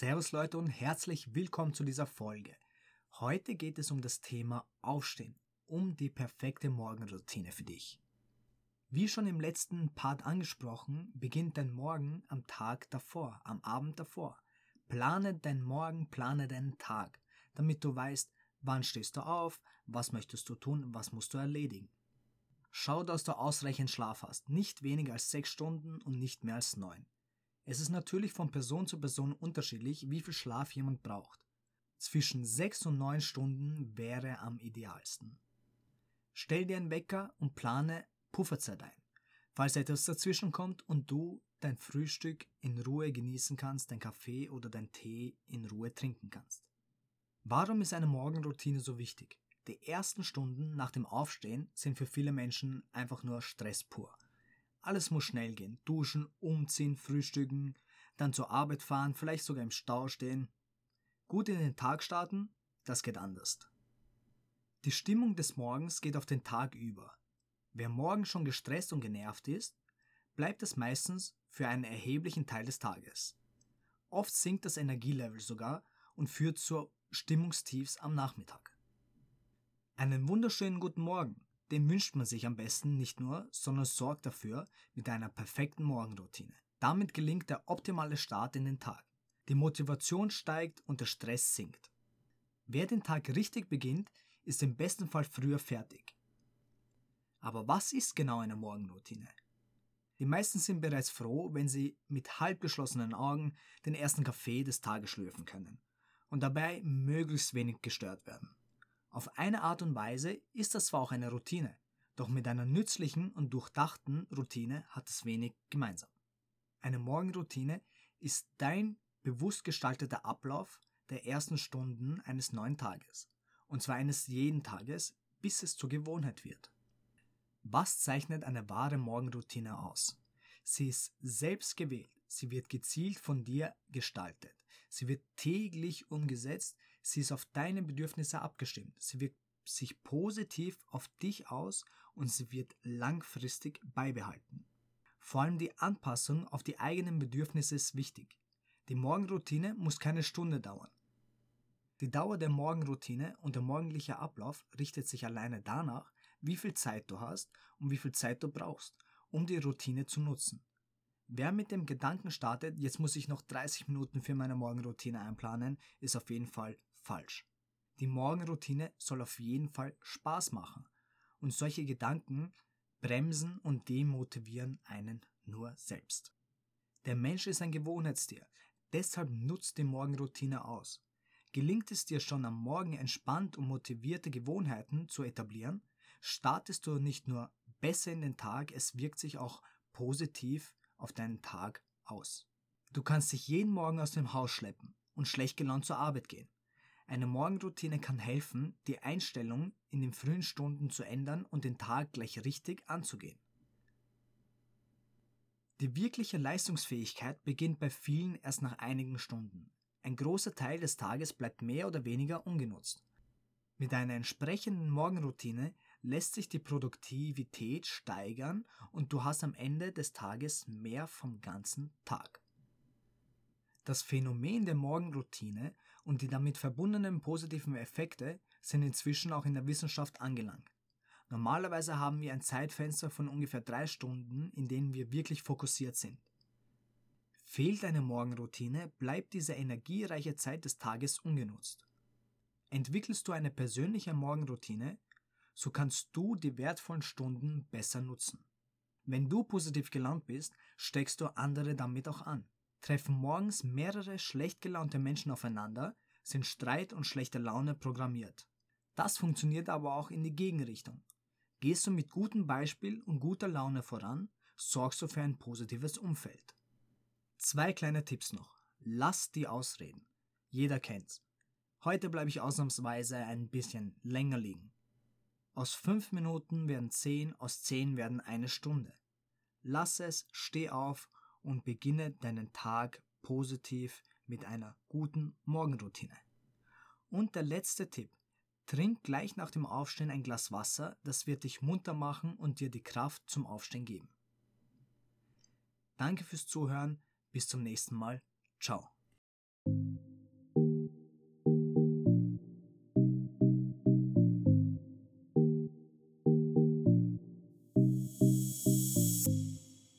Servus Leute und herzlich willkommen zu dieser Folge. Heute geht es um das Thema Aufstehen, um die perfekte Morgenroutine für dich. Wie schon im letzten Part angesprochen, beginnt dein Morgen am Tag davor, am Abend davor. Plane deinen Morgen, plane deinen Tag, damit du weißt, wann stehst du auf, was möchtest du tun, was musst du erledigen. Schau, dass du ausreichend Schlaf hast, nicht weniger als sechs Stunden und nicht mehr als neun. Es ist natürlich von Person zu Person unterschiedlich, wie viel Schlaf jemand braucht. Zwischen 6 und 9 Stunden wäre am idealsten. Stell dir einen Wecker und plane Pufferzeit ein. Falls etwas dazwischen kommt und du dein Frühstück in Ruhe genießen kannst, dein Kaffee oder dein Tee in Ruhe trinken kannst. Warum ist eine Morgenroutine so wichtig? Die ersten Stunden nach dem Aufstehen sind für viele Menschen einfach nur Stress pur. Alles muss schnell gehen. Duschen, umziehen, frühstücken, dann zur Arbeit fahren, vielleicht sogar im Stau stehen. Gut in den Tag starten, das geht anders. Die Stimmung des Morgens geht auf den Tag über. Wer morgen schon gestresst und genervt ist, bleibt es meistens für einen erheblichen Teil des Tages. Oft sinkt das Energielevel sogar und führt zu Stimmungstiefs am Nachmittag. Einen wunderschönen guten Morgen. Den wünscht man sich am besten nicht nur, sondern sorgt dafür mit einer perfekten Morgenroutine. Damit gelingt der optimale Start in den Tag. Die Motivation steigt und der Stress sinkt. Wer den Tag richtig beginnt, ist im besten Fall früher fertig. Aber was ist genau eine Morgenroutine? Die meisten sind bereits froh, wenn sie mit halb geschlossenen Augen den ersten Kaffee des Tages schlürfen können und dabei möglichst wenig gestört werden. Auf eine Art und Weise ist das zwar auch eine Routine, doch mit einer nützlichen und durchdachten Routine hat es wenig gemeinsam. Eine Morgenroutine ist dein bewusst gestalteter Ablauf der ersten Stunden eines neuen Tages, und zwar eines jeden Tages, bis es zur Gewohnheit wird. Was zeichnet eine wahre Morgenroutine aus? Sie ist selbst gewählt, sie wird gezielt von dir gestaltet, sie wird täglich umgesetzt, sie ist auf deine Bedürfnisse abgestimmt, sie wirkt sich positiv auf dich aus und sie wird langfristig beibehalten. Vor allem die Anpassung auf die eigenen Bedürfnisse ist wichtig. Die Morgenroutine muss keine Stunde dauern. Die Dauer der Morgenroutine und der morgendliche Ablauf richtet sich alleine danach, wie viel Zeit du hast und wie viel Zeit du brauchst, um die Routine zu nutzen. Wer mit dem Gedanken startet, jetzt muss ich noch 30 Minuten für meine Morgenroutine einplanen, ist auf jeden Fall falsch. Die Morgenroutine soll auf jeden Fall Spaß machen. Und solche Gedanken bremsen und demotivieren einen nur selbst. Der Mensch ist ein Gewohnheitstier, deshalb nutzt die Morgenroutine aus. Gelingt es dir schon am Morgen entspannt und motivierte Gewohnheiten zu etablieren, startest du nicht nur besser in den Tag, es wirkt sich auch positiv auf deinen Tag aus. Du kannst dich jeden Morgen aus dem Haus schleppen und schlecht gelaunt zur Arbeit gehen. Eine Morgenroutine kann helfen, die Einstellung in den frühen Stunden zu ändern und den Tag gleich richtig anzugehen. Die wirkliche Leistungsfähigkeit beginnt bei vielen erst nach einigen Stunden. Ein großer Teil des Tages bleibt mehr oder weniger ungenutzt. Mit einer entsprechenden Morgenroutine lässt sich die Produktivität steigern und du hast am Ende des Tages mehr vom ganzen Tag. Das Phänomen der Morgenroutine und die damit verbundenen positiven Effekte sind inzwischen auch in der Wissenschaft angelangt. Normalerweise haben wir ein Zeitfenster von ungefähr drei Stunden, in denen wir wirklich fokussiert sind. Fehlt eine Morgenroutine, bleibt diese energiereiche Zeit des Tages ungenutzt. Entwickelst du eine persönliche Morgenroutine, so kannst du die wertvollen Stunden besser nutzen. Wenn du positiv gelaunt bist, steckst du andere damit auch an. Treffen morgens mehrere schlecht gelaunte Menschen aufeinander, sind Streit und schlechte Laune programmiert. Das funktioniert aber auch in die Gegenrichtung. Gehst du mit gutem Beispiel und guter Laune voran, sorgst du für ein positives Umfeld. Zwei kleine Tipps noch. Lass die ausreden. Jeder kennt's. Heute bleibe ich ausnahmsweise ein bisschen länger liegen. Aus fünf Minuten werden zehn, aus zehn werden eine Stunde. Lass es, steh auf und beginne deinen Tag positiv mit einer guten Morgenroutine. Und der letzte Tipp. Trink gleich nach dem Aufstehen ein Glas Wasser, das wird dich munter machen und dir die Kraft zum Aufstehen geben. Danke fürs Zuhören, bis zum nächsten Mal. Ciao.